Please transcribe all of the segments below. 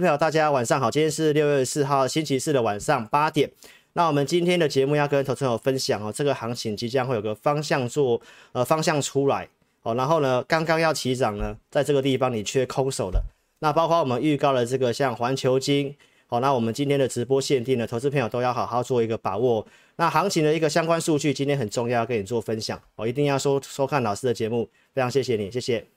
朋友，大家晚上好，今天是六月四号星期四的晚上八点。那我们今天的节目要跟投资朋友分享哦，这个行情即将会有个方向做呃方向出来哦，然后呢，刚刚要起涨呢，在这个地方你缺空手的，那包括我们预告的这个像环球金，好，那我们今天的直播限定呢投资朋友都要好好做一个把握。那行情的一个相关数据今天很重要，要跟你做分享，我一定要收收看老师的节目，非常谢谢你，谢谢。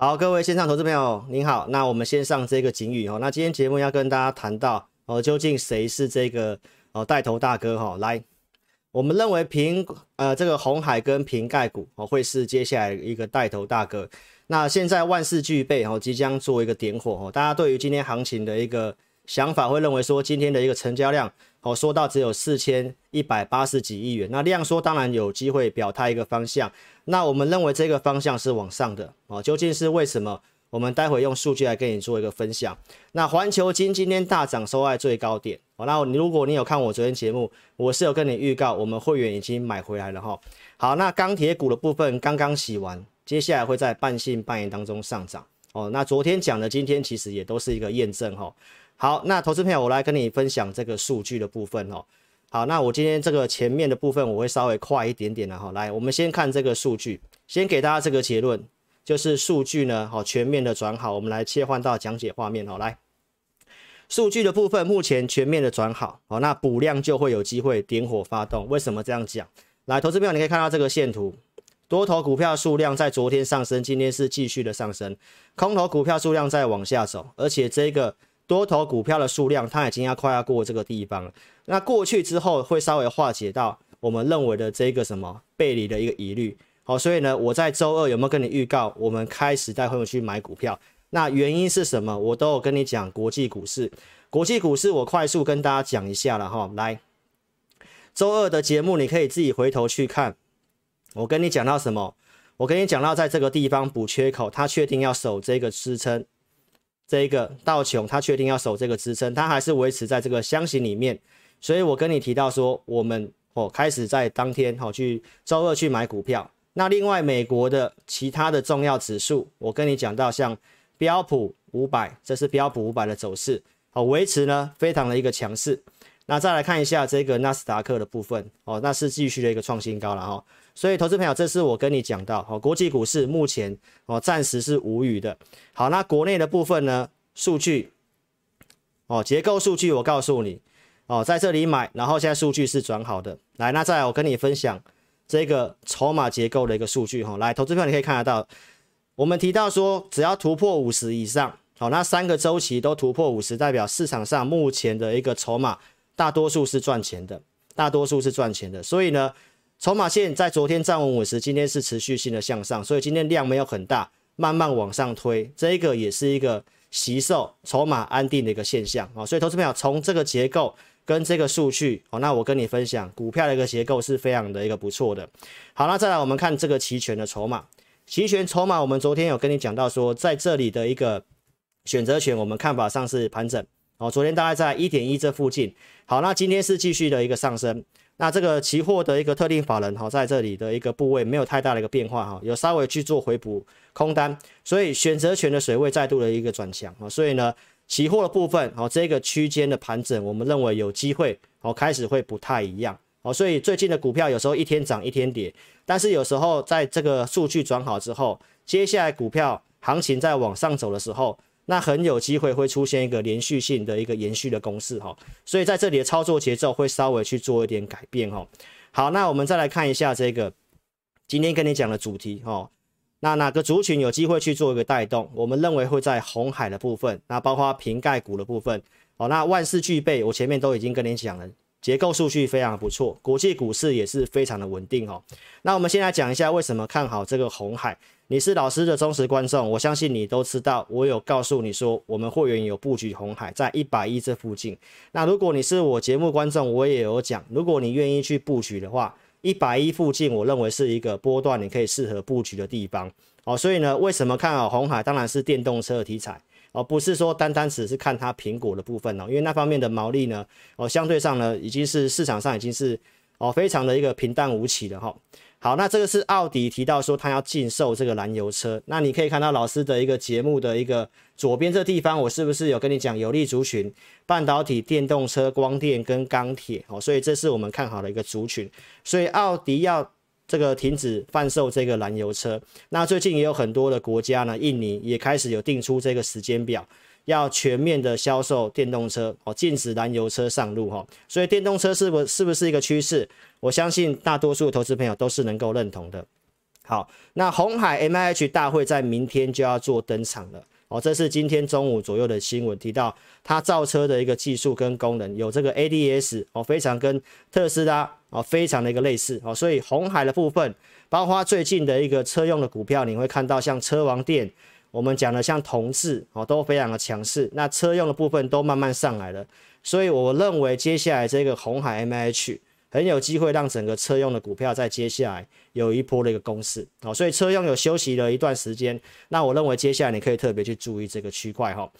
好，各位线上投资朋友，您好。那我们先上这个警语哦。那今天节目要跟大家谈到哦，究竟谁是这个哦带头大哥哈？来，我们认为苹呃这个红海跟苹概股哦会是接下来一个带头大哥。那现在万事俱备哦，即将做一个点火哦。大家对于今天行情的一个想法，会认为说今天的一个成交量哦，说到只有四千一百八十几亿元。那量缩当然有机会表态一个方向。那我们认为这个方向是往上的哦，究竟是为什么？我们待会用数据来跟你做一个分享。那环球金今天大涨，收在最高点哦。那如果你有看我昨天节目，我是有跟你预告，我们会员已经买回来了哈。好，那钢铁股的部分刚刚洗完，接下来会在半信半疑当中上涨哦。那昨天讲的，今天其实也都是一个验证哈。好，那投资朋友，我来跟你分享这个数据的部分哦。好，那我今天这个前面的部分我会稍微快一点点的哈。来，我们先看这个数据，先给大家这个结论，就是数据呢，好全面的转好。我们来切换到讲解画面哦。来，数据的部分目前全面的转好，好，那补量就会有机会点火发动。为什么这样讲？来，投资朋友你可以看到这个线图，多头股票数量在昨天上升，今天是继续的上升，空头股票数量在往下走，而且这个。多头股票的数量，它已经要快要过这个地方了。那过去之后，会稍微化解到我们认为的这个什么背离的一个疑虑。好，所以呢，我在周二有没有跟你预告，我们开始带朋友去买股票？那原因是什么？我都有跟你讲国际股市。国际股市我快速跟大家讲一下了哈。来，周二的节目你可以自己回头去看。我跟你讲到什么？我跟你讲到在这个地方补缺口，它确定要守这个支撑。这一个道琼，它确定要守这个支撑，它还是维持在这个箱型里面，所以我跟你提到说，我们哦开始在当天哦去周二去买股票。那另外美国的其他的重要指数，我跟你讲到像标普五百，这是标普五百的走势，好维持呢非常的一个强势。那再来看一下这个纳斯达克的部分，哦那是继续的一个创新高了哈。所以，投资朋友，这是我跟你讲到，哦，国际股市目前哦暂时是无语的。好，那国内的部分呢？数据哦，结构数据我告诉你哦，在这里买，然后现在数据是转好的。来，那再来我跟你分享这个筹码结构的一个数据哈。来，投资朋友你可以看得到，我们提到说，只要突破五十以上，好，那三个周期都突破五十，代表市场上目前的一个筹码大多数是赚钱的，大多数是赚钱的。所以呢。筹码线在昨天站稳五十，今天是持续性的向上，所以今天量没有很大，慢慢往上推，这一个也是一个惜售筹码安定的一个现象啊。所以投资朋友从这个结构跟这个数据哦，那我跟你分享股票的一个结构是非常的一个不错的。好，那再来我们看这个期权的筹码，期权筹码我们昨天有跟你讲到说，在这里的一个选择权，我们看法上是盘整哦，昨天大概在一点一这附近。好，那今天是继续的一个上升。那这个期货的一个特定法人哈，在这里的一个部位没有太大的一个变化哈，有稍微去做回补空单，所以选择权的水位再度的一个转强啊，所以呢，期货的部分哦，这个区间的盘整，我们认为有机会哦，开始会不太一样哦，所以最近的股票有时候一天涨一天跌，但是有时候在这个数据转好之后，接下来股票行情在往上走的时候。那很有机会会出现一个连续性的一个延续的公式哈，所以在这里的操作节奏会稍微去做一点改变哈。好，那我们再来看一下这个今天跟你讲的主题哈，那哪个族群有机会去做一个带动？我们认为会在红海的部分，那包括瓶盖股的部分哦，那万事俱备，我前面都已经跟你讲了。结构数据非常不错，国际股市也是非常的稳定哦。那我们先来讲一下为什么看好这个红海。你是老师的忠实观众，我相信你都知道，我有告诉你说我们会员有布局红海在一百一这附近。那如果你是我节目观众，我也有讲，如果你愿意去布局的话，一百一附近我认为是一个波段你可以适合布局的地方哦，所以呢，为什么看好红海？当然是电动车的题材哦，不是说单单只是看它苹果的部分哦，因为那方面的毛利呢，哦，相对上呢，已经是市场上已经是哦非常的一个平淡无奇的哈。好，那这个是奥迪提到说他要禁售这个燃油车，那你可以看到老师的一个节目的一个左边这地方，我是不是有跟你讲有利族群、半导体、电动车、光电跟钢铁。哦，所以这是我们看好的一个族群，所以奥迪要这个停止贩售这个燃油车，那最近也有很多的国家呢，印尼也开始有定出这个时间表。要全面的销售电动车哦，禁止燃油车上路哈，所以电动车是不是不是一个趋势？我相信大多数投资朋友都是能够认同的。好，那红海 MIH 大会在明天就要做登场了哦，这是今天中午左右的新闻提到，它造车的一个技术跟功能有这个 ADS 哦，非常跟特斯拉哦非常的一个类似哦，所以红海的部分，包括最近的一个车用的股票，你会看到像车王电。我们讲的像同志哦，都非常的强势，那车用的部分都慢慢上来了，所以我认为接下来这个红海 M H 很有机会让整个车用的股票在接下来有一波的一个攻势哦，所以车用有休息了一段时间，那我认为接下来你可以特别去注意这个区块哈。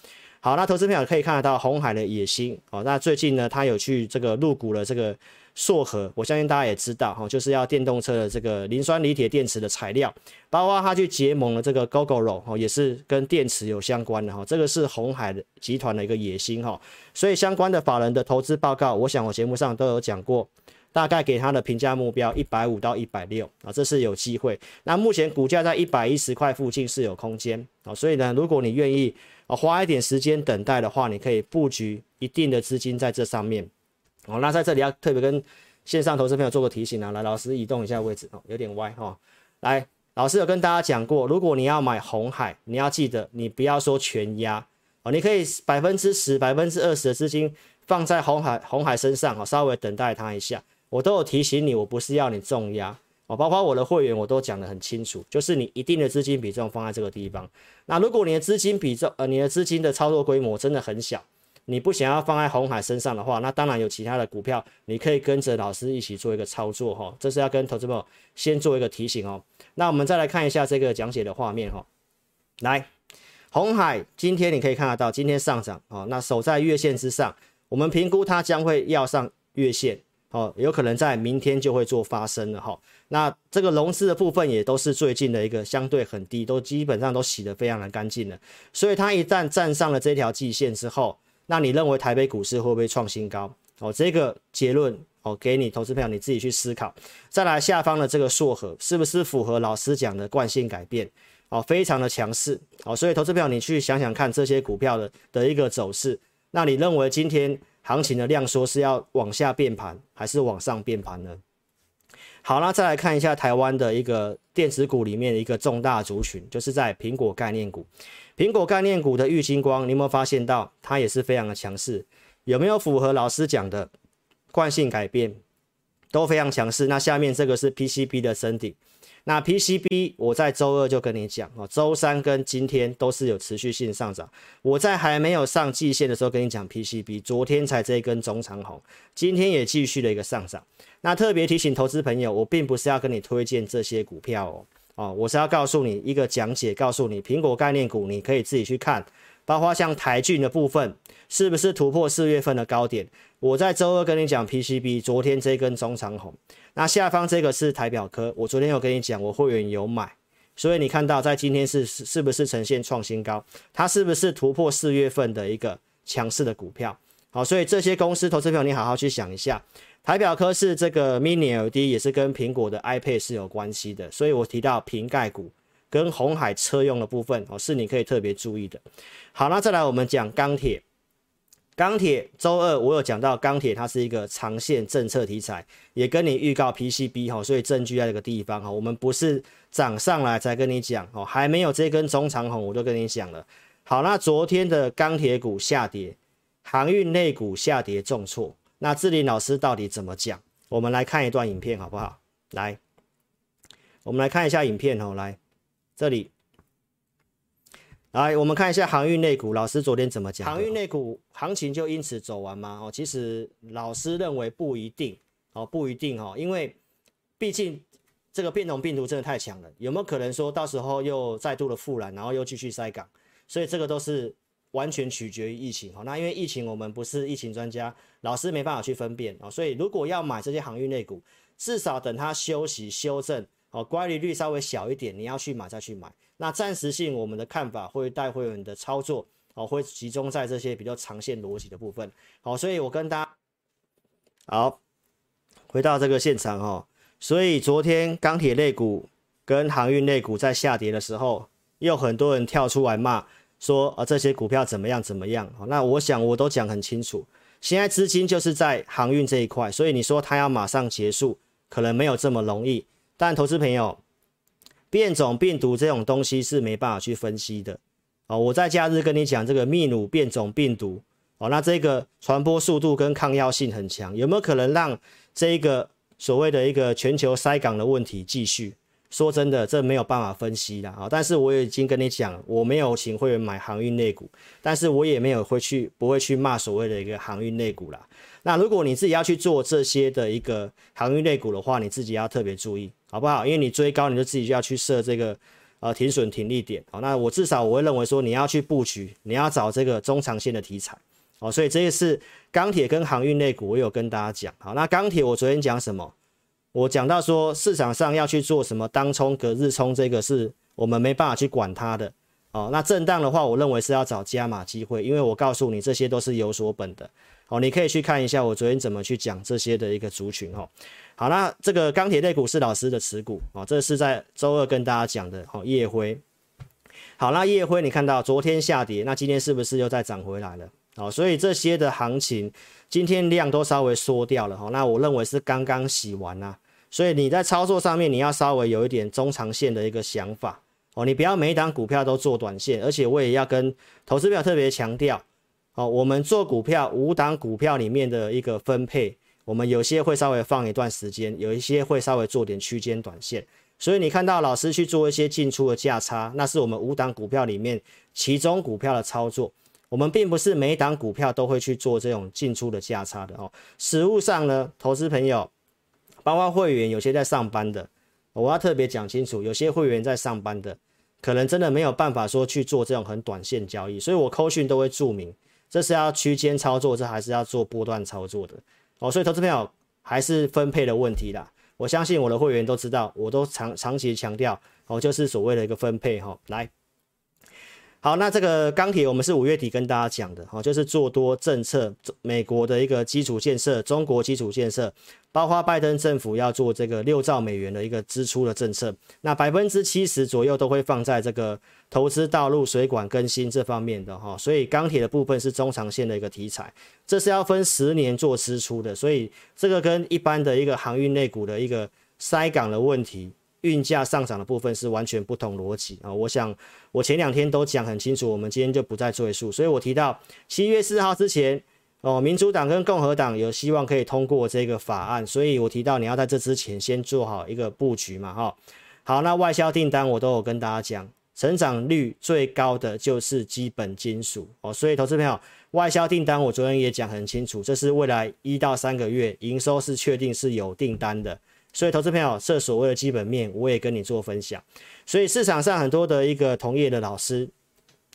好，那投资朋友可以看得到红海的野心哦，那最近呢，他有去这个入股了这个。硕核，我相信大家也知道哈，就是要电动车的这个磷酸锂铁电池的材料，包括他去结盟了这个 Gogoro 哈，也是跟电池有相关的哈，这个是鸿海集团的一个野心哈，所以相关的法人的投资报告，我想我节目上都有讲过，大概给他的评价目标一百五到一百六啊，这是有机会。那目前股价在一百一十块附近是有空间啊，所以呢，如果你愿意啊花一点时间等待的话，你可以布局一定的资金在这上面。哦，那在这里要特别跟线上投资朋友做个提醒啊，来，老师移动一下位置哦，有点歪哈、哦。来，老师有跟大家讲过，如果你要买红海，你要记得，你不要说全压哦，你可以百分之十、百分之二十的资金放在红海红海身上哦，稍微等待它一下。我都有提醒你，我不是要你重压哦，包括我的会员我都讲得很清楚，就是你一定的资金比重放在这个地方。那如果你的资金比重呃，你的资金的操作规模真的很小。你不想要放在红海身上的话，那当然有其他的股票，你可以跟着老师一起做一个操作哈。这是要跟投资朋友先做一个提醒哦。那我们再来看一下这个讲解的画面哈。来，红海今天你可以看得到，今天上涨哦，那守在月线之上，我们评估它将会要上月线哦，有可能在明天就会做发生了哈。那这个融资的部分也都是最近的一个相对很低，都基本上都洗得非常的干净了。所以它一旦站上了这条季线之后，那你认为台北股市会不会创新高？哦，这个结论哦，给你投资票你自己去思考。再来下方的这个硕和是不是符合老师讲的惯性改变？哦，非常的强势哦，所以投资票你去想想看这些股票的的一个走势。那你认为今天行情的量缩是要往下变盘还是往上变盘呢？好，那再来看一下台湾的一个电子股里面的一个重大族群，就是在苹果概念股。苹果概念股的玉金光，你有没有发现到它也是非常的强势？有没有符合老师讲的惯性改变？都非常强势。那下面这个是 PCB 的升顶。那 PCB 我在周二就跟你讲哦，周三跟今天都是有持续性上涨。我在还没有上季线的时候跟你讲 PCB，昨天才这一根中长红，今天也继续了一个上涨。那特别提醒投资朋友，我并不是要跟你推荐这些股票哦。哦，我是要告诉你一个讲解，告诉你苹果概念股，你可以自己去看，包括像台郡的部分，是不是突破四月份的高点？我在周二跟你讲 PCB，昨天这根中长红，那下方这个是台表科，我昨天有跟你讲，我会员有买，所以你看到在今天是是不是呈现创新高？它是不是突破四月份的一个强势的股票？好，所以这些公司投资朋友，你好好去想一下。海表科是这个 Mini LED，也是跟苹果的 iPad 是有关系的，所以我提到瓶盖股跟红海车用的部分哦，是你可以特别注意的。好，那再来我们讲钢铁，钢铁周二我有讲到钢铁，它是一个长线政策题材，也跟你预告 PCB 哈，所以证据在这个地方哈，我们不是涨上来才跟你讲哦，还没有这根中长红我就跟你讲了。好，那昨天的钢铁股下跌，航运类股下跌重挫。那志霖老师到底怎么讲？我们来看一段影片好不好？来，我们来看一下影片哦。来，这里，来我们看一下航运内股，老师昨天怎么讲？航运内股行情就因此走完吗？哦，其实老师认为不一定哦，不一定哦，因为毕竟这个变种病毒真的太强了，有没有可能说到时候又再度的复燃，然后又继续塞港？所以这个都是完全取决于疫情哈。那因为疫情我们不是疫情专家，老师没办法去分辨啊。所以如果要买这些航运类股，至少等它休息修正哦，乖离率稍微小一点，你要去买再去买。那暂时性我们的看法会带会员的操作哦，会集中在这些比较长线逻辑的部分。好，所以我跟大家好。回到这个现场哈，所以昨天钢铁类股跟航运类股在下跌的时候，又很多人跳出来骂说啊，这些股票怎么样怎么样。那我想我都讲很清楚，现在资金就是在航运这一块，所以你说它要马上结束，可能没有这么容易。但投资朋友，变种病毒这种东西是没办法去分析的哦。我在假日跟你讲这个秘鲁变种病毒哦，那这个传播速度跟抗药性很强，有没有可能让？这一个所谓的一个全球筛港的问题继续，说真的，这没有办法分析的啊。但是我已经跟你讲，我没有请会员买航运类股，但是我也没有会去不会去骂所谓的一个航运类股啦。那如果你自己要去做这些的一个航运类股的话，你自己要特别注意，好不好？因为你追高，你就自己就要去设这个呃停损停利点。好，那我至少我会认为说，你要去布局，你要找这个中长线的题材。哦，所以这个是钢铁跟航运类股，我有跟大家讲。好，那钢铁我昨天讲什么？我讲到说市场上要去做什么当冲、隔日冲，这个是我们没办法去管它的。哦，那震荡的话，我认为是要找加码机会，因为我告诉你这些都是有所本的。哦，你可以去看一下我昨天怎么去讲这些的一个族群。哦，好，那这个钢铁类股是老师的持股。哦，这是在周二跟大家讲的。哦，夜辉。好，那夜辉你看到昨天下跌，那今天是不是又再涨回来了？哦，所以这些的行情今天量都稍微缩掉了哈，那我认为是刚刚洗完啊，所以你在操作上面你要稍微有一点中长线的一个想法哦，你不要每一档股票都做短线，而且我也要跟投资票特别强调哦，我们做股票五档股票里面的一个分配，我们有些会稍微放一段时间，有一些会稍微做点区间短线，所以你看到老师去做一些进出的价差，那是我们五档股票里面其中股票的操作。我们并不是每一档股票都会去做这种进出的价差的哦。实物上呢，投资朋友，包括会员，有些在上班的，我要特别讲清楚，有些会员在上班的，可能真的没有办法说去做这种很短线交易，所以我扣讯都会注明，这是要区间操作，这还是要做波段操作的哦。所以投资朋友还是分配的问题啦。我相信我的会员都知道，我都长长期强调哦，就是所谓的一个分配哈，来。好，那这个钢铁我们是五月底跟大家讲的，哈，就是做多政策，美国的一个基础建设，中国基础建设，包括拜登政府要做这个六兆美元的一个支出的政策，那百分之七十左右都会放在这个投资道路、水管更新这方面的哈，所以钢铁的部分是中长线的一个题材，这是要分十年做支出的，所以这个跟一般的一个航运类股的一个塞港的问题。运价上涨的部分是完全不同逻辑啊！我想我前两天都讲很清楚，我们今天就不再赘述。所以我提到七月四号之前哦，民主党跟共和党有希望可以通过这个法案，所以我提到你要在这之前先做好一个布局嘛，哈。好，那外销订单我都有跟大家讲，成长率最高的就是基本金属哦，所以投资朋友，外销订单我昨天也讲很清楚，这是未来一到三个月营收是确定是有订单的。所以，投资朋友，这所谓的基本面，我也跟你做分享。所以，市场上很多的一个同业的老师，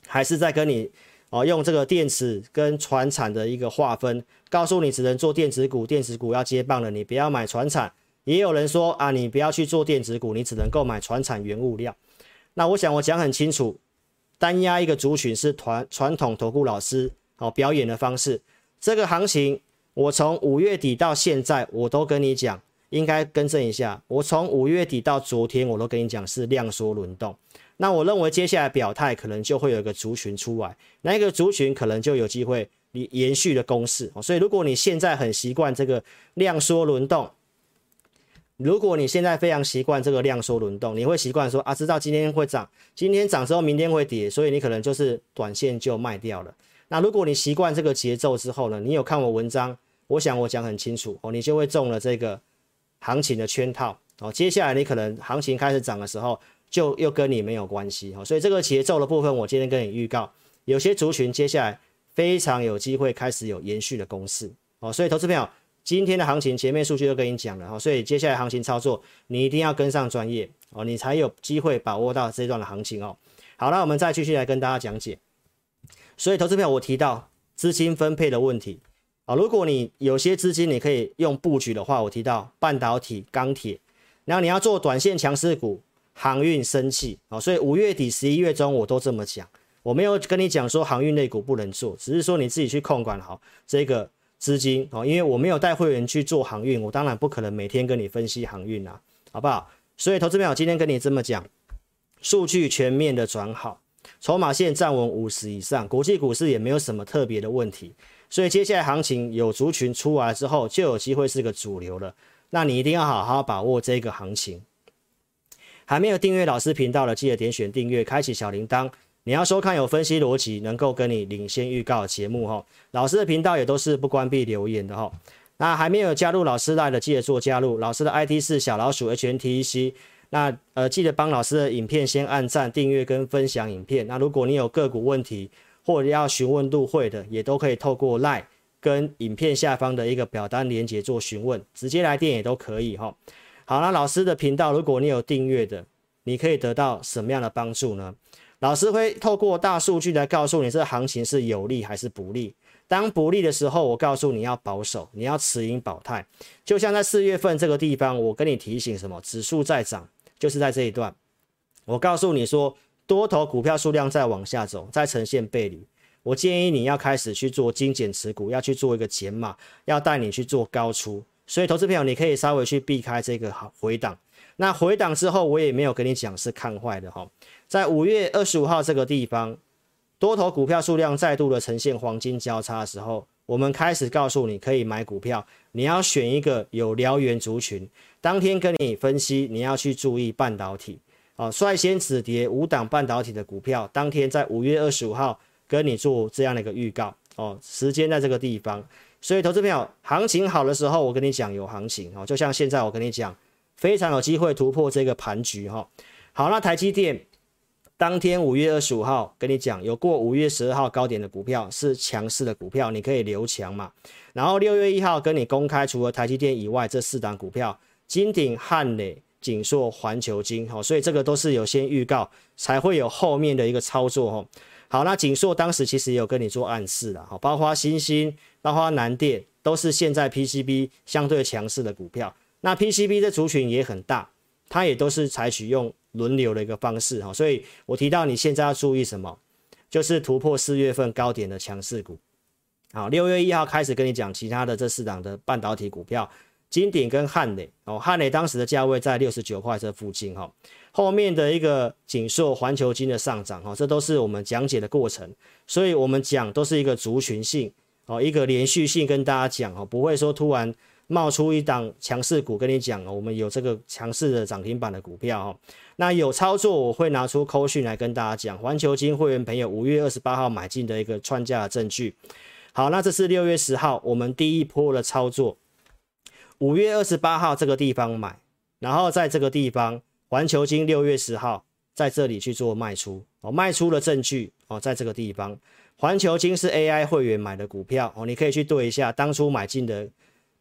还是在跟你哦，用这个电子跟传产的一个划分，告诉你只能做电子股，电子股要接棒了，你不要买传产。也有人说啊，你不要去做电子股，你只能购买传产原物料。那我想我讲很清楚，单压一个族群是传传统投顾老师哦表演的方式。这个行情，我从五月底到现在，我都跟你讲。应该更正一下，我从五月底到昨天，我都跟你讲是量缩轮动。那我认为接下来表态可能就会有一个族群出来，那一个族群可能就有机会你延续的攻势。所以如果你现在很习惯这个量缩轮动，如果你现在非常习惯这个量缩轮动，你会习惯说啊，知道今天会涨，今天涨之后明天会跌，所以你可能就是短线就卖掉了。那如果你习惯这个节奏之后呢，你有看我文章，我想我讲很清楚哦，你就会中了这个。行情的圈套。哦，接下来你可能行情开始涨的时候，就又跟你没有关系。哦，所以这个节奏的部分，我今天跟你预告，有些族群接下来非常有机会开始有延续的攻势哦，所以投资朋友今天的行情前面数据都跟你讲了。哈，所以接下来行情操作你一定要跟上专业。哦，你才有机会把握到这段的行情哦。好，那我们再继续来跟大家讲解。所以投资票我提到资金分配的问题。啊，如果你有些资金你可以用布局的话，我提到半导体、钢铁，然后你要做短线强势股，航运、生气啊，所以五月底、十一月中我都这么讲，我没有跟你讲说航运类股不能做，只是说你自己去控管好这个资金哦，因为我没有带会员去做航运，我当然不可能每天跟你分析航运啊，好不好？所以投资朋友今天跟你这么讲，数据全面的转好。筹码线站稳五十以上，国际股市也没有什么特别的问题，所以接下来行情有族群出来之后，就有机会是个主流了。那你一定要好好把握这个行情。还没有订阅老师频道的，记得点选订阅，开启小铃铛。你要收看有分析逻辑，能够跟你领先预告节目哈。老师的频道也都是不关闭留言的哈。那还没有加入老师 LINE 的，记得做加入。老师的 ID 是小老鼠 HNTEC。那呃，记得帮老师的影片先按赞、订阅跟分享影片。那如果你有个股问题或者要询问入会的，也都可以透过 LINE 跟影片下方的一个表单连接做询问，直接来电也都可以哈。好，那老师的频道，如果你有订阅的，你可以得到什么样的帮助呢？老师会透过大数据来告诉你这行情是有利还是不利。当不利的时候，我告诉你要保守，你要持盈保泰。就像在四月份这个地方，我跟你提醒什么？指数在涨。就是在这一段，我告诉你说，多头股票数量在往下走，在呈现背离。我建议你要开始去做精简持股，要去做一个减码，要带你去做高出。所以，投资朋友，你可以稍微去避开这个回档。那回档之后，我也没有跟你讲是看坏的哈。在五月二十五号这个地方，多头股票数量再度的呈现黄金交叉的时候，我们开始告诉你可以买股票，你要选一个有燎原族群。当天跟你分析，你要去注意半导体哦，率先止跌五档半导体的股票，当天在五月二十五号跟你做这样的一个预告哦，时间在这个地方，所以投资朋友，行情好的时候，我跟你讲有行情哦，就像现在我跟你讲，非常有机会突破这个盘局哈。好，那台积电当天五月二十五号跟你讲，有过五月十二号高点的股票是强势的股票，你可以留强嘛。然后六月一号跟你公开，除了台积电以外，这四档股票。金鼎、汉磊、景硕、环球金，好，所以这个都是有先预告，才会有后面的一个操作，哈。好，那景硕当时其实也有跟你做暗示了，哈，包括欣兴、包括南电，都是现在 PCB 相对强势的股票。那 PCB 的族群也很大，它也都是采取用轮流的一个方式，哈。所以我提到你现在要注意什么，就是突破四月份高点的强势股。好，六月一号开始跟你讲其他的这四档的半导体股票。金鼎跟汉磊哦，汉磊当时的价位在六十九块这附近哈，后面的一个景硕、环球金的上涨哈，这都是我们讲解的过程，所以我们讲都是一个族群性哦，一个连续性跟大家讲哦，不会说突然冒出一档强势股跟你讲哦，我们有这个强势的涨停板的股票哈，那有操作我会拿出扣讯来跟大家讲，环球金会员朋友五月二十八号买进的一个串价的证据，好，那这是六月十号我们第一波的操作。五月二十八号这个地方买，然后在这个地方环球金六月十号在这里去做卖出哦，卖出了证据哦，在这个地方环球金是 AI 会员买的股票哦，你可以去对一下，当初买进的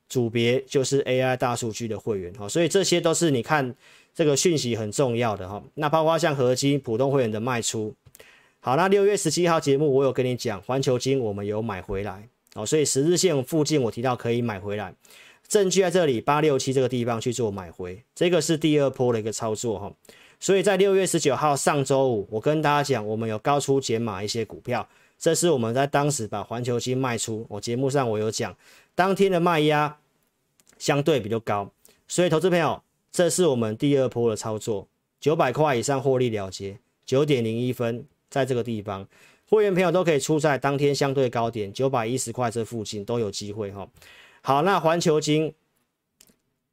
组别就是 AI 大数据的会员哦，所以这些都是你看这个讯息很重要的哈。那包括像合金普通会员的卖出，好，那六月十七号节目我有跟你讲环球金我们有买回来哦，所以十日线附近我提到可以买回来。证据在这里，八六七这个地方去做买回，这个是第二波的一个操作哈。所以在六月十九号上周五，我跟大家讲，我们有高出减码一些股票，这是我们在当时把环球晶卖出。我节目上我有讲，当天的卖压相对比较高，所以投资朋友，这是我们第二波的操作，九百块以上获利了结，九点零一分，在这个地方，会员朋友都可以出在当天相对高点九百一十块这附近都有机会哈。好，那环球金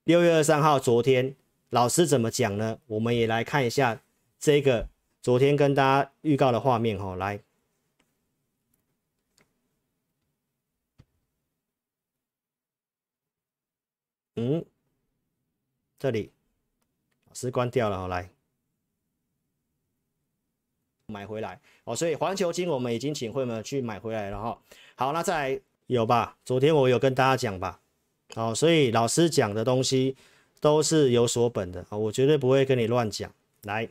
六月二十三号，昨天老师怎么讲呢？我们也来看一下这个昨天跟大家预告的画面哈。来，嗯，这里老师关掉了哈。来，买回来哦。所以环球金我们已经请会员去买回来了哈。好，那再来。有吧？昨天我有跟大家讲吧，哦，所以老师讲的东西都是有所本的啊，我绝对不会跟你乱讲。来，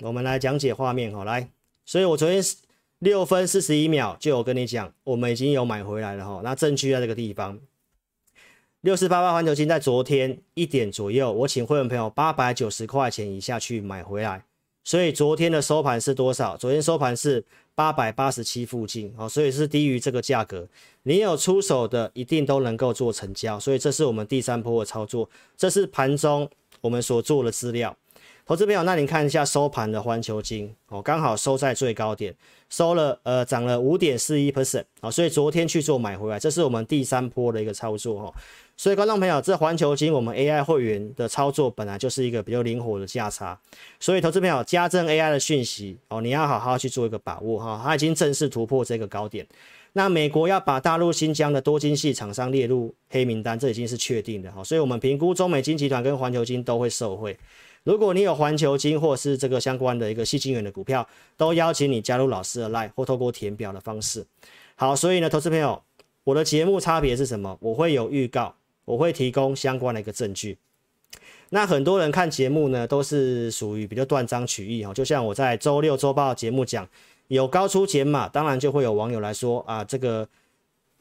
我们来讲解画面哈，来，所以我昨天六分四十一秒就有跟你讲，我们已经有买回来了哈，那证据在这个地方。六四八八环球金在昨天一点左右，我请会员朋友八百九十块钱以下去买回来，所以昨天的收盘是多少？昨天收盘是八百八十七附近，哦，所以是低于这个价格。你有出手的，一定都能够做成交，所以这是我们第三波的操作，这是盘中我们所做的资料。投资朋友，那你看一下收盘的环球金哦，刚好收在最高点，收了呃涨了五点四一 percent 啊，所以昨天去做买回来，这是我们第三波的一个操作哦。所以观众朋友，这环球金我们 AI 会员的操作本来就是一个比较灵活的价差，所以投资朋友加证 AI 的讯息哦，你要好好去做一个把握哈，它已经正式突破这个高点。那美国要把大陆新疆的多晶系厂商列入黑名单，这已经是确定的哈，所以我们评估中美晶集团跟环球金都会受惠。如果你有环球金或是这个相关的一个矽晶圆的股票，都邀请你加入老师的 Line 或透过填表的方式。好，所以呢，投资朋友，我的节目差别是什么？我会有预告，我会提供相关的一个证据。那很多人看节目呢，都是属于比较断章取义哈，就像我在周六周报节目讲，有高出减码，当然就会有网友来说啊，这个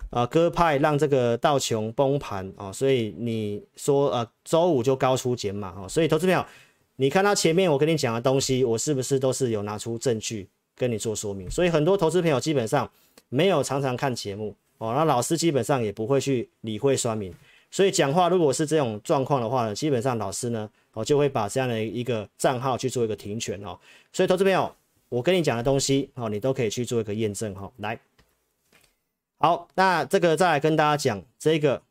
啊鸽派让这个道琼崩盘啊，所以你说呃周五就高出减码啊，所以投资朋友。你看到前面我跟你讲的东西，我是不是都是有拿出证据跟你做说明？所以很多投资朋友基本上没有常常看节目哦，那老师基本上也不会去理会说明。所以讲话如果是这种状况的话呢，基本上老师呢，我就会把这样的一个账号去做一个停权哦。所以投资朋友，我跟你讲的东西哦，你都可以去做一个验证哈。来，好，那这个再来跟大家讲这个，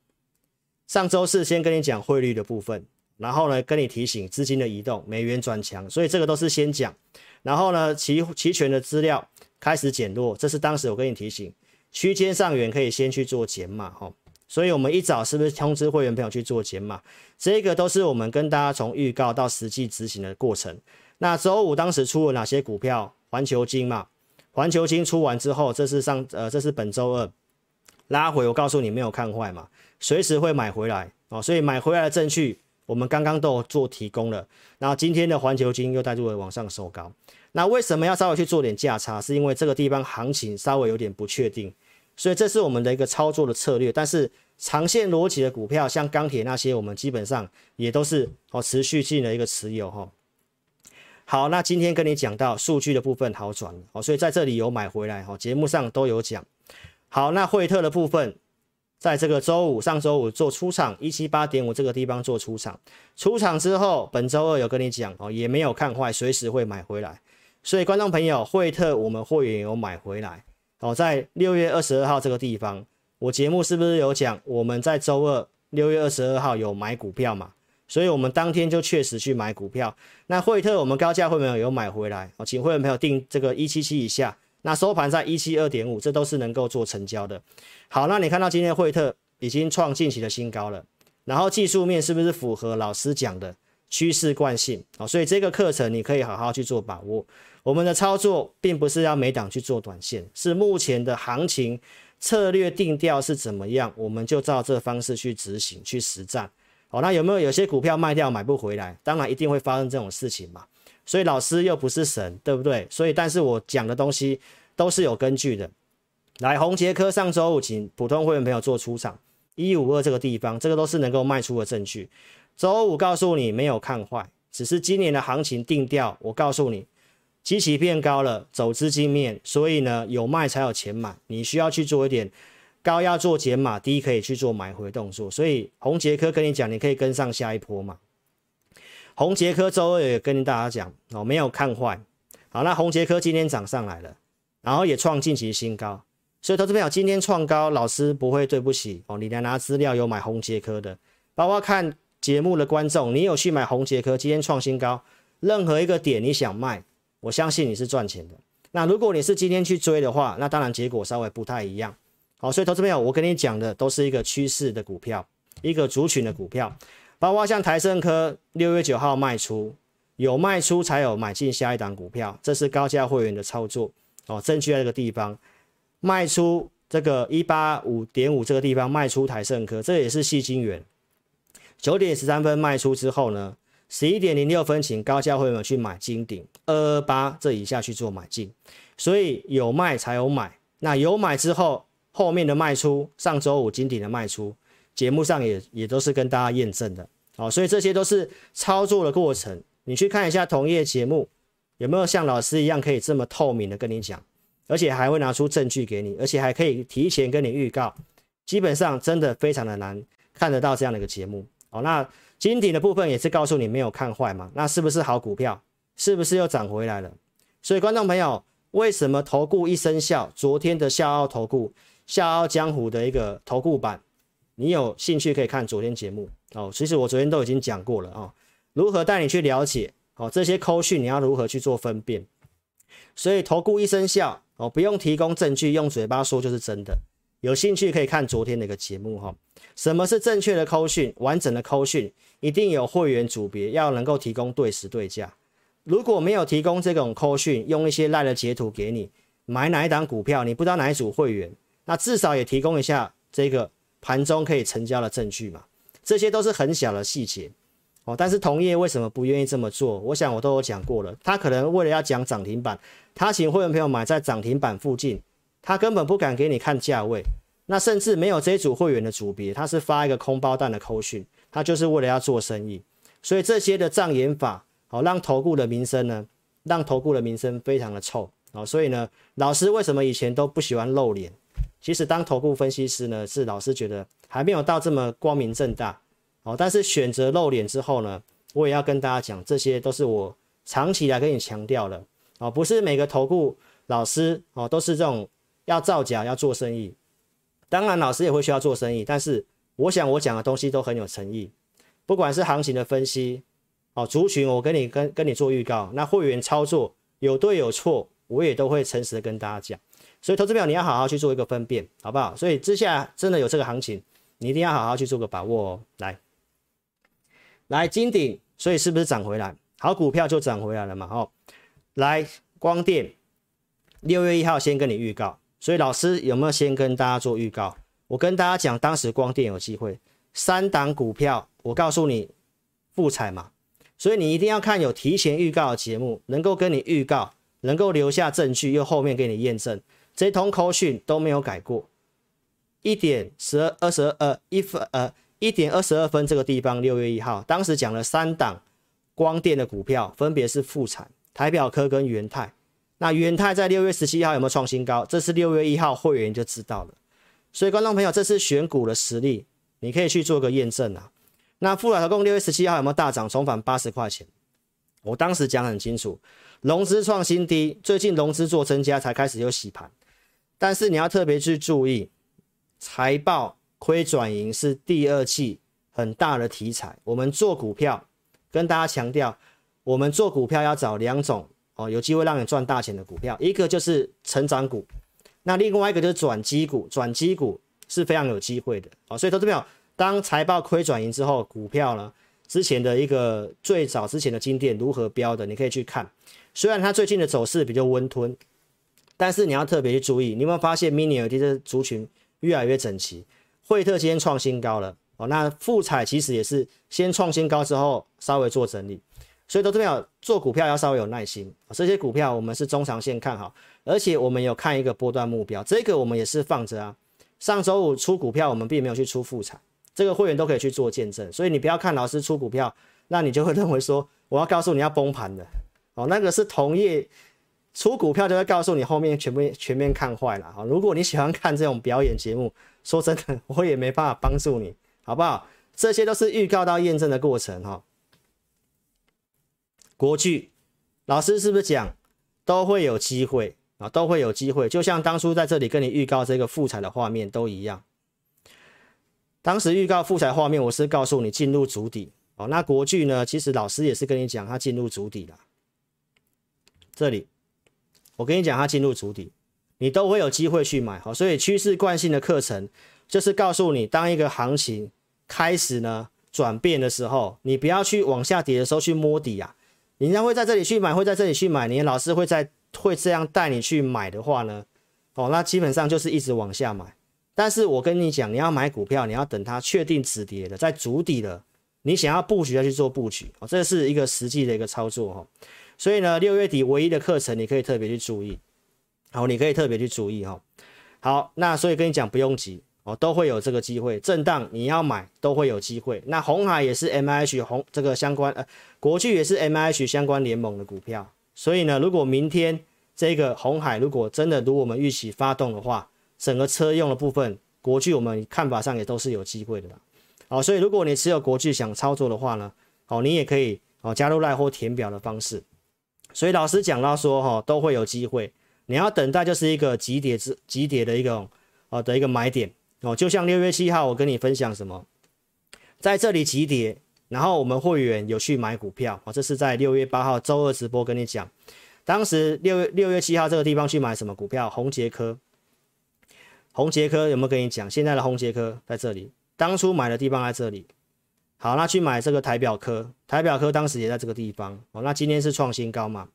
上周四先跟你讲汇率的部分。然后呢，跟你提醒资金的移动，美元转强，所以这个都是先讲。然后呢，期期权的资料开始减弱，这是当时我跟你提醒，区间上缘可以先去做减码哈。所以我们一早是不是通知会员朋友去做减码？这个都是我们跟大家从预告到实际执行的过程。那周五当时出了哪些股票？环球金嘛，环球金出完之后，这是上呃，这是本周二拉回，我告诉你没有看坏嘛，随时会买回来哦。所以买回来的证据。我们刚刚都有做提供了，然后今天的环球金又带入了往上收高，那为什么要稍微去做点价差？是因为这个地方行情稍微有点不确定，所以这是我们的一个操作的策略。但是长线逻辑的股票，像钢铁那些，我们基本上也都是哦持续性的一个持有哈。好，那今天跟你讲到数据的部分好转了哦，所以在这里有买回来哈，节目上都有讲。好，那惠特的部分。在这个周五，上周五做出场一七八点五这个地方做出场，出场之后，本周二有跟你讲哦，也没有看坏，随时会买回来。所以观众朋友，惠特我们会员有买回来哦，在六月二十二号这个地方，我节目是不是有讲我们在周二六月二十二号有买股票嘛？所以我们当天就确实去买股票。那惠特我们高价会员有买回来哦，请会员朋友定这个一七七以下。那收盘在一七二点五，这都是能够做成交的。好，那你看到今天惠特已经创近期的新高了，然后技术面是不是符合老师讲的趋势惯性？好，所以这个课程你可以好好去做把握。我们的操作并不是要每档去做短线，是目前的行情策略定调是怎么样，我们就照这方式去执行去实战。好，那有没有有些股票卖掉买不回来？当然一定会发生这种事情嘛。所以老师又不是神，对不对？所以，但是我讲的东西都是有根据的。来，宏杰科上周五请普通会员朋友做出场，一五二这个地方，这个都是能够卖出的证据。周五告诉你没有看坏，只是今年的行情定调。我告诉你，基期变高了，走资金面，所以呢有卖才有钱买，你需要去做一点高压做减码，低可以去做买回动作。所以宏捷科跟你讲，你可以跟上下一波嘛。宏捷科周二也跟大家讲哦，没有看坏。好，那宏捷科今天涨上来了，然后也创近期新高。所以投资朋友今天创高，老师不会对不起哦。你来拿资料有买宏捷科的，包括看节目的观众，你有去买宏捷科，今天创新高，任何一个点你想卖，我相信你是赚钱的。那如果你是今天去追的话，那当然结果稍微不太一样。好，所以投资朋友，我跟你讲的都是一个趋势的股票，一个族群的股票。包括像台胜科六月九号卖出，有卖出才有买进下一档股票，这是高价会员的操作哦。证据在这个地方卖出这个一八五点五这个地方卖出台胜科，这也是矽晶圆。九点十三分卖出之后呢，十一点零六分请高价会员去买金顶二二八这以下去做买进，所以有卖才有买。那有买之后，后面的卖出，上周五金顶的卖出，节目上也也都是跟大家验证的。好，所以这些都是操作的过程。你去看一下同业节目，有没有像老师一样可以这么透明的跟你讲？而且还会拿出证据给你，而且还可以提前跟你预告，基本上真的非常的难看得到这样的一个节目哦。那金鼎的部分也是告诉你没有看坏嘛，那是不是好股票？是不是又涨回来了？所以观众朋友，为什么投顾一生效？昨天的笑傲投顾、笑傲江湖的一个投顾版，你有兴趣可以看昨天节目哦。其实我昨天都已经讲过了哦，如何带你去了解哦这些扣讯，你要如何去做分辨？所以投顾一生效。哦，不用提供证据，用嘴巴说就是真的。有兴趣可以看昨天的一个节目哈。什么是正确的扣讯？完整的扣讯一定有会员组别，要能够提供对时对价。如果没有提供这种扣讯，用一些赖的截图给你买哪一档股票，你不知道哪一组会员，那至少也提供一下这个盘中可以成交的证据嘛。这些都是很小的细节哦。但是同业为什么不愿意这么做？我想我都有讲过了，他可能为了要讲涨停板。他请会员朋友买在涨停板附近，他根本不敢给你看价位，那甚至没有这一组会员的组别，他是发一个空包弹的扣讯，他就是为了要做生意，所以这些的障眼法，好让投顾的名声呢，让投顾的名声非常的臭啊，所以呢，老师为什么以前都不喜欢露脸？其实当投顾分析师呢，是老师觉得还没有到这么光明正大哦，但是选择露脸之后呢，我也要跟大家讲，这些都是我长期来跟你强调的。哦，不是每个投顾老师哦都是这种要造假要做生意，当然老师也会需要做生意，但是我想我讲的东西都很有诚意，不管是行情的分析哦，族群我跟你跟跟你做预告，那会员操作有对有错，我也都会诚实的跟大家讲，所以投资表你要好好去做一个分辨，好不好？所以之下真的有这个行情，你一定要好好去做个把握哦。来，来金鼎，所以是不是涨回来？好股票就涨回来了嘛，哦。来光电，六月一号先跟你预告，所以老师有没有先跟大家做预告？我跟大家讲，当时光电有机会，三档股票，我告诉你复彩嘛，所以你一定要看有提前预告的节目，能够跟你预告，能够留下证据，又后面给你验证，这通口讯都没有改过。一点十二二十二呃一分呃一点二十二分这个地方，六月一号，当时讲了三档光电的股票，分别是复彩。台表科跟元泰，那元泰在六月十七号有没有创新高？这是六月一号会员就知道了。所以观众朋友，这是选股的实力，你可以去做个验证啊。那富彩投顾六月十七号有没有大涨，重返八十块钱？我当时讲很清楚，融资创新低，最近融资做增加才开始有洗盘，但是你要特别去注意，财报亏转盈是第二季很大的题材。我们做股票跟大家强调。我们做股票要找两种哦，有机会让你赚大钱的股票，一个就是成长股，那另外一个就是转机股，转机股是非常有机会的哦。所以投资朋友，当财报亏转盈之后，股票呢，之前的一个最早之前的金店如何标的，你可以去看。虽然它最近的走势比较温吞，但是你要特别去注意，你有没有发现 Mini LED 的族群越来越整齐？惠特今天创新高了哦，那富彩其实也是先创新高之后稍微做整理。所以都这边做股票要稍微有耐心，这些股票我们是中长线看好，而且我们有看一个波段目标，这个我们也是放着啊。上周五出股票，我们并没有去出复产，这个会员都可以去做见证。所以你不要看老师出股票，那你就会认为说我要告诉你要崩盘的哦，那个是同业出股票就会告诉你后面全部全面看坏了啊。如果你喜欢看这种表演节目，说真的，我也没办法帮助你，好不好？这些都是预告到验证的过程哈。国巨老师是不是讲都会有机会啊？都会有机会，就像当初在这里跟你预告这个复彩的画面都一样。当时预告复彩画面，我是告诉你进入主底哦。那国巨呢？其实老师也是跟你讲，它进入主底了。这里我跟你讲，它进入主底，你都会有机会去买。好，所以趋势惯性的课程就是告诉你，当一个行情开始呢转变的时候，你不要去往下跌的时候去摸底啊。人家会在这里去买，会在这里去买。你老师会在会这样带你去买的话呢？哦，那基本上就是一直往下买。但是我跟你讲，你要买股票，你要等它确定止跌了，在足底了，你想要布局要去做布局哦，这是一个实际的一个操作哈。所以呢，六月底唯一的课程，你可以特别去注意，好，你可以特别去注意哈。好，那所以跟你讲，不用急哦，都会有这个机会，震荡你要买都会有机会。那红海也是 M I H 红这个相关呃，国巨也是 M I H 相关联盟的股票，所以呢，如果明天这个红海如果真的如我们预期发动的话，整个车用的部分，国巨我们看法上也都是有机会的啦。好，所以如果你持有国巨想操作的话呢，好，你也可以哦加入赖或填表的方式。所以老师讲到说哈，都会有机会。你要等待就是一个急跌之急跌的一个哦的一个买点哦，就像六月七号我跟你分享什么，在这里急跌，然后我们会员有去买股票哦，这是在六月八号周二直播跟你讲，当时六月六月七号这个地方去买什么股票？宏杰科，宏杰科有没有跟你讲？现在的宏杰科在这里，当初买的地方在这里。好，那去买这个台表科，台表科当时也在这个地方哦。那今天是创新高嘛？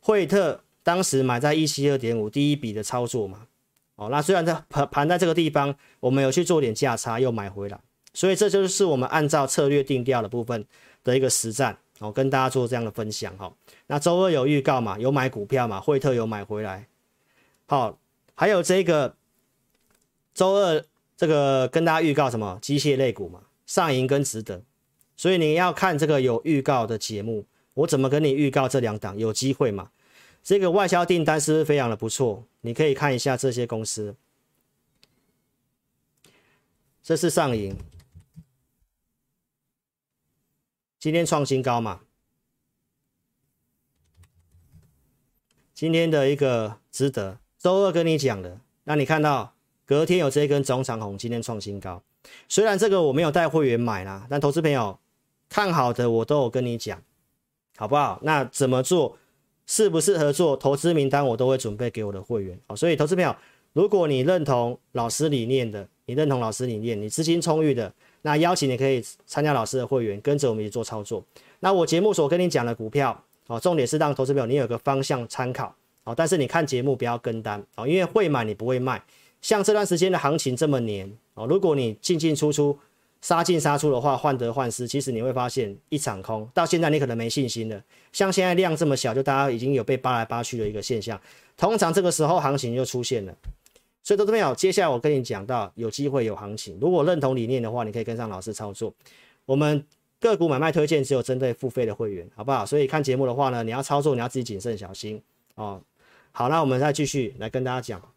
惠特当时买在一七二点五，第一笔的操作嘛。哦，那虽然在盘盘在这个地方，我们有去做点价差，又买回来，所以这就是我们按照策略定调的部分的一个实战哦，跟大家做这样的分享哈。那周二有预告嘛？有买股票嘛？惠特有买回来。好，还有这个周二这个跟大家预告什么？机械类股嘛。上银跟值得，所以你要看这个有预告的节目，我怎么跟你预告这两档有机会嘛？这个外销订单是不是非常的不错？你可以看一下这些公司，这是上银，今天创新高嘛？今天的一个值得，周二跟你讲的，那你看到隔天有这一根中长红，今天创新高。虽然这个我没有带会员买啦，但投资朋友看好的我都有跟你讲，好不好？那怎么做，适不适合做投资名单，我都会准备给我的会员。好，所以投资朋友，如果你认同老师理念的，你认同老师理念，你资金充裕的，那邀请你可以参加老师的会员，跟着我们一起做操作。那我节目所跟你讲的股票，哦，重点是让投资朋友你有个方向参考，哦，但是你看节目不要跟单，哦，因为会买你不会卖。像这段时间的行情这么黏哦，如果你进进出出、杀进杀出的话，患得患失，其实你会发现一场空。到现在你可能没信心了。像现在量这么小，就大家已经有被扒来扒去的一个现象。通常这个时候行情就出现了。所以都这么有，接下来我跟你讲到有机会有行情。如果认同理念的话，你可以跟上老师操作。我们个股买卖推荐只有针对付费的会员，好不好？所以看节目的话呢，你要操作你要自己谨慎小心哦。好，那我们再继续来跟大家讲。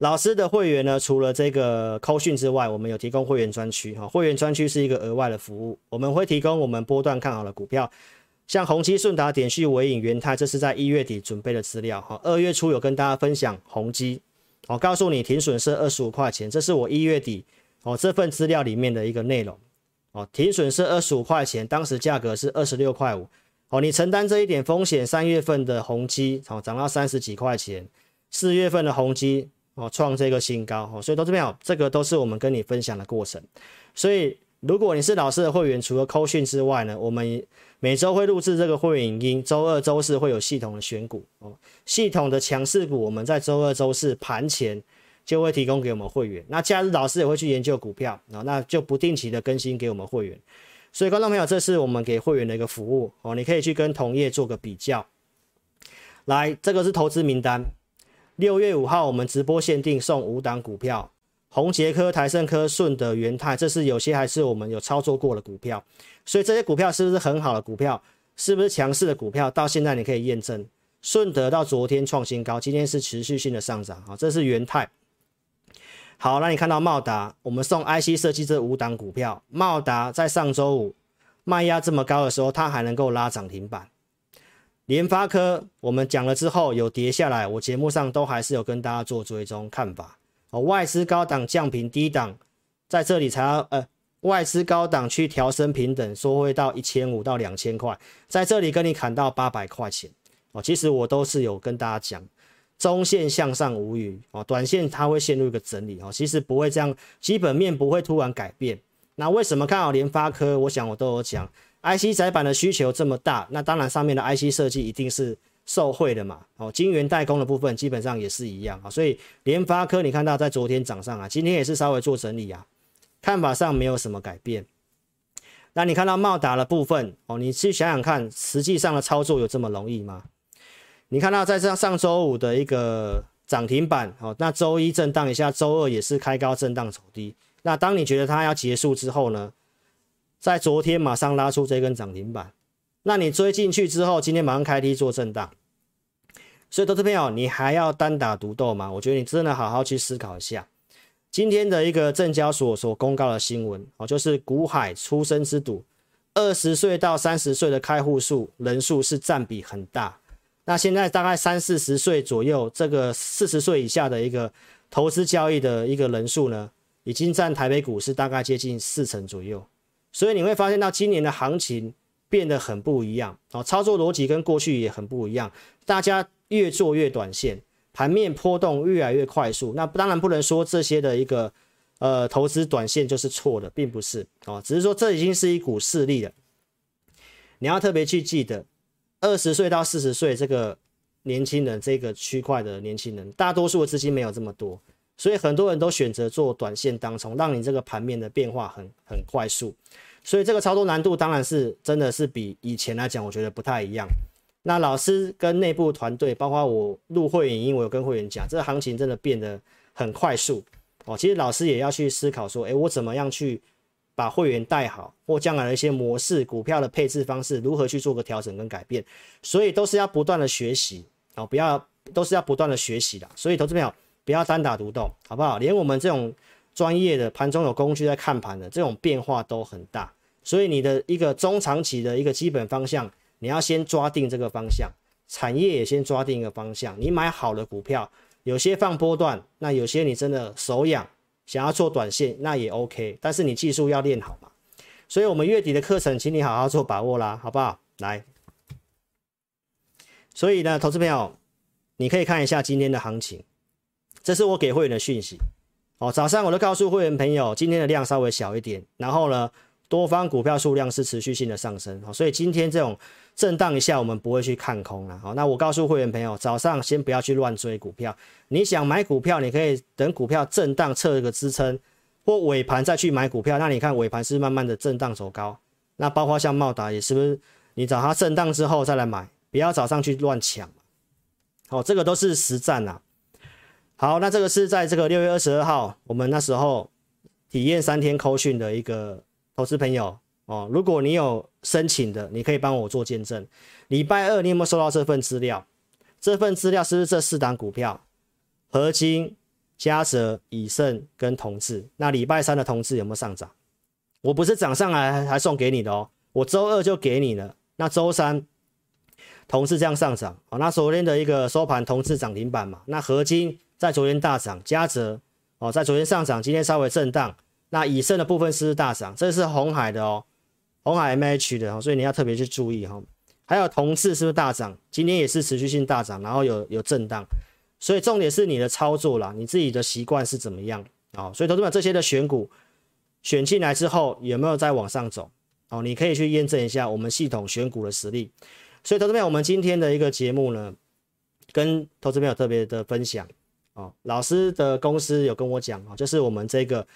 老师的会员呢，除了这个扣讯之外，我们有提供会员专区哈。会员专区是一个额外的服务，我们会提供我们波段看好的股票，像宏基、顺达、点序、纬颖、元泰，这是在一月底准备的资料哈。二月初有跟大家分享宏基，我告诉你停损是二十五块钱，这是我一月底哦这份资料里面的一个内容哦。停损是二十五块钱，当时价格是二十六块五哦。你承担这一点风险，三月份的宏基哦涨到三十几块钱，四月份的宏基。哦，创这个新高哦，所以投资朋友，这个都是我们跟你分享的过程。所以，如果你是老师的会员，除了扣讯之外呢，我们每周会录制这个会员影音，周二、周四会有系统的选股哦，系统的强势股，我们在周二、周四盘前就会提供给我们会员。那假日老师也会去研究股票啊，那就不定期的更新给我们会员。所以，观众朋友，这是我们给会员的一个服务哦，你可以去跟同业做个比较。来，这个是投资名单。六月五号，我们直播限定送五档股票，宏捷科、台盛科、顺德、元泰，这是有些还是我们有操作过的股票，所以这些股票是不是很好的股票？是不是强势的股票？到现在你可以验证，顺德到昨天创新高，今天是持续性的上涨啊，这是元泰。好，那你看到茂达，我们送 IC 设计这五档股票，茂达在上周五卖压这么高的时候，它还能够拉涨停板。联发科，我们讲了之后有跌下来，我节目上都还是有跟大家做追踪看法。哦，外资高档降评，低档在这里才要呃，外资高档去调升平等，说会到一千五到两千块，在这里跟你砍到八百块钱。哦，其实我都是有跟大家讲，中线向上无虞哦，短线它会陷入一个整理哦，其实不会这样，基本面不会突然改变。那为什么看好联发科？我想我都有讲。IC 载板的需求这么大，那当然上面的 IC 设计一定是受惠的嘛，哦，晶圆代工的部分基本上也是一样啊，所以联发科你看到在昨天涨上啊，今天也是稍微做整理啊，看法上没有什么改变。那你看到茂达的部分哦，你去想想看，实际上的操作有这么容易吗？你看到在上上周五的一个涨停板哦，那周一震荡一下，周二也是开高震荡走低。那当你觉得它要结束之后呢，在昨天马上拉出这根涨停板，那你追进去之后，今天马上开低做震荡。所以，投资朋友，你还要单打独斗吗？我觉得你真的好好去思考一下。今天的一个证交所所公告的新闻哦，就是股海出生之赌，二十岁到三十岁的开户数人数是占比很大。那现在大概三四十岁左右，这个四十岁以下的一个投资交易的一个人数呢，已经占台北股市大概接近四成左右。所以你会发现到今年的行情变得很不一样哦，操作逻辑跟过去也很不一样，大家。越做越短线，盘面波动越来越快速。那当然不能说这些的一个呃投资短线就是错的，并不是哦，只是说这已经是一股势力了。你要特别去记得，二十岁到四十岁这个年轻人这个区块的年轻人，大多数的资金没有这么多，所以很多人都选择做短线当冲，让你这个盘面的变化很很快速。所以这个操作难度当然是真的是比以前来讲，我觉得不太一样。那老师跟内部团队，包括我入会员，因为我有跟会员讲，这个行情真的变得很快速哦。其实老师也要去思考说，诶，我怎么样去把会员带好，或将来的一些模式、股票的配置方式，如何去做个调整跟改变。所以都是要不断的学习哦，不要都是要不断的学习的。所以投资朋友不要单打独斗，好不好？连我们这种专业的盘中有工具在看盘的，这种变化都很大。所以你的一个中长期的一个基本方向。你要先抓定这个方向，产业也先抓定一个方向。你买好的股票，有些放波段，那有些你真的手痒，想要做短线，那也 OK。但是你技术要练好嘛。所以，我们月底的课程，请你好好做把握啦，好不好？来，所以呢，投资朋友，你可以看一下今天的行情，这是我给会员的讯息。哦，早上我都告诉会员朋友，今天的量稍微小一点，然后呢，多方股票数量是持续性的上升，所以今天这种震荡一下，我们不会去看空了。好，那我告诉会员朋友，早上先不要去乱追股票。你想买股票，你可以等股票震荡测一个支撑，或尾盘再去买股票。那你看尾盘是慢慢的震荡走高，那包括像茂达也是不是？你找它震荡之后再来买，不要早上去乱抢。好，这个都是实战啊。好，那这个是在这个六月二十二号，我们那时候体验三天扣讯的一个。投资朋友哦，如果你有申请的，你可以帮我做见证。礼拜二你有没有收到这份资料？这份资料是不是这四档股票？合金、嘉泽、以盛跟同致。那礼拜三的同志有没有上涨？我不是涨上来还送给你的哦，我周二就给你了。那周三同致这样上涨哦，那昨天的一个收盘同致涨停板嘛。那合金在昨天大涨，嘉泽哦在昨天上涨，今天稍微震荡。那以盛的部分是大涨？这是红海的哦，红海 MH 的哦，所以你要特别去注意哈。还有同致是不是大涨？今天也是持续性大涨，然后有有震荡，所以重点是你的操作啦，你自己的习惯是怎么样啊？所以投资们这些的选股选进来之后有没有再往上走？哦，你可以去验证一下我们系统选股的实力。所以投资朋友，我们今天的一个节目呢，跟投资朋友特别的分享哦。老师的公司有跟我讲哦，就是我们这个。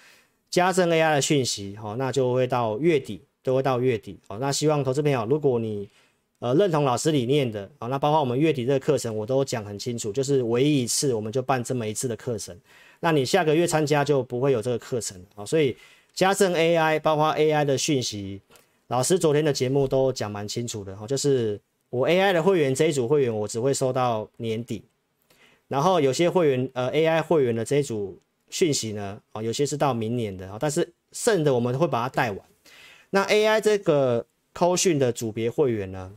家政 AI 的讯息，哦，那就会到月底，都会到月底，好，那希望投资朋友，如果你呃认同老师理念的，好，那包括我们月底这个课程，我都讲很清楚，就是唯一一次我们就办这么一次的课程，那你下个月参加就不会有这个课程，好，所以家政 AI 包括 AI 的讯息，老师昨天的节目都讲蛮清楚的，哦，就是我 AI 的会员这一组会员，我只会收到年底，然后有些会员呃 AI 会员的这一组。讯息呢？哦，有些是到明年的啊，但是剩的我们会把它带完。那 AI 这个扣讯的组别会员呢，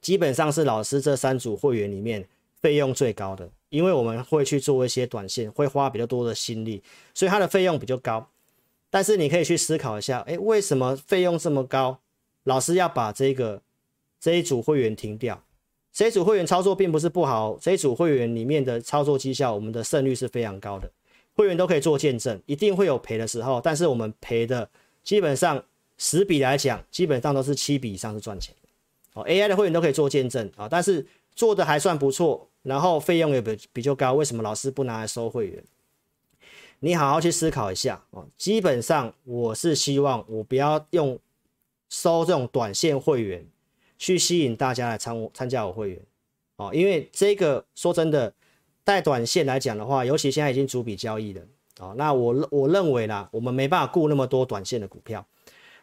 基本上是老师这三组会员里面费用最高的，因为我们会去做一些短线，会花比较多的心力，所以它的费用比较高。但是你可以去思考一下，诶，为什么费用这么高？老师要把这个这一组会员停掉。这一组会员操作并不是不好，这一组会员里面的操作绩效，我们的胜率是非常高的。会员都可以做见证，一定会有赔的时候，但是我们赔的基本上十笔来讲，基本上都是七笔以上是赚钱。哦，AI 的会员都可以做见证啊，但是做的还算不错，然后费用也比比较高，为什么老师不拿来收会员？你好好去思考一下哦。基本上我是希望我不要用收这种短线会员去吸引大家来参参加我会员哦，因为这个说真的，带短线来讲的话，尤其现在已经逐笔交易了哦。那我我认为啦，我们没办法顾那么多短线的股票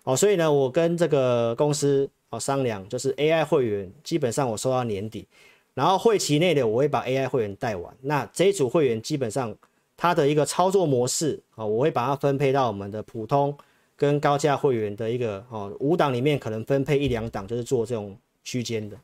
哦，所以呢，我跟这个公司哦商量，就是 AI 会员基本上我收到年底，然后会期内的我会把 AI 会员带完，那这一组会员基本上。它的一个操作模式啊，我会把它分配到我们的普通跟高价会员的一个哦五档里面，可能分配一两档就是做这种区间的，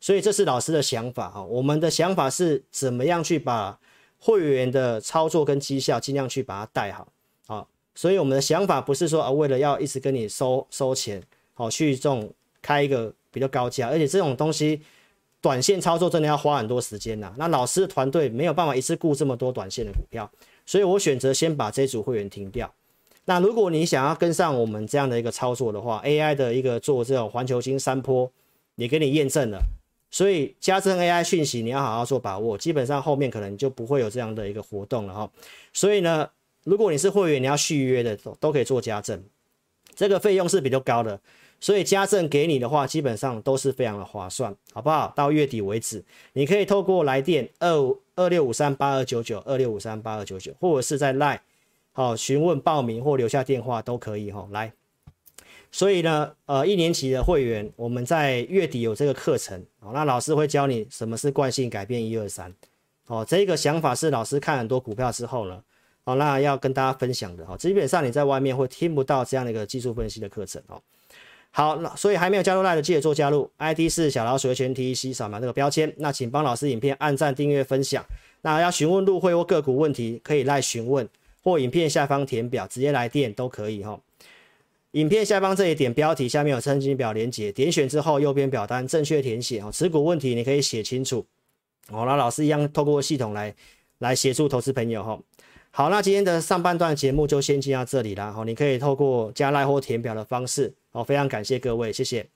所以这是老师的想法哈。我们的想法是怎么样去把会员的操作跟绩效尽量去把它带好啊，所以我们的想法不是说啊为了要一直跟你收收钱，好去这种开一个比较高价，而且这种东西。短线操作真的要花很多时间呐，那老师的团队没有办法一次顾这么多短线的股票，所以我选择先把这组会员停掉。那如果你想要跟上我们这样的一个操作的话，AI 的一个做这种环球金山坡也给你验证了，所以加证 AI 讯息你要好好做把握，基本上后面可能就不会有这样的一个活动了哈。所以呢，如果你是会员，你要续约的都都可以做加证，这个费用是比较高的。所以加赠给你的话，基本上都是非常的划算，好不好？到月底为止，你可以透过来电二五二六五三八二九九二六五三八二九九，或者是在 LINE 好询问报名或留下电话都可以哈。来，所以呢，呃，一年级的会员，我们在月底有这个课程，好，那老师会教你什么是惯性改变一二三，哦，这个想法是老师看很多股票之后呢，好，那要跟大家分享的哈。基本上你在外面会听不到这样的一个技术分析的课程哦。好，那所以还没有加入 LINE 的，记得做加入，ID 是小老鼠的全 TEC，扫描这个标签。那请帮老师影片按赞、订阅、分享。那要询问入会或个股问题，可以来询问，或影片下方填表，直接来电都可以哈。影片下方这里点标题，下面有申请表连接，点选之后右边表单正确填写哦。持股问题你可以写清楚，哦，那老师一样透过系统来来协助投资朋友哈。好，那今天的上半段节目就先进到这里了。好，你可以透过加赖或填表的方式。好，非常感谢各位，谢谢。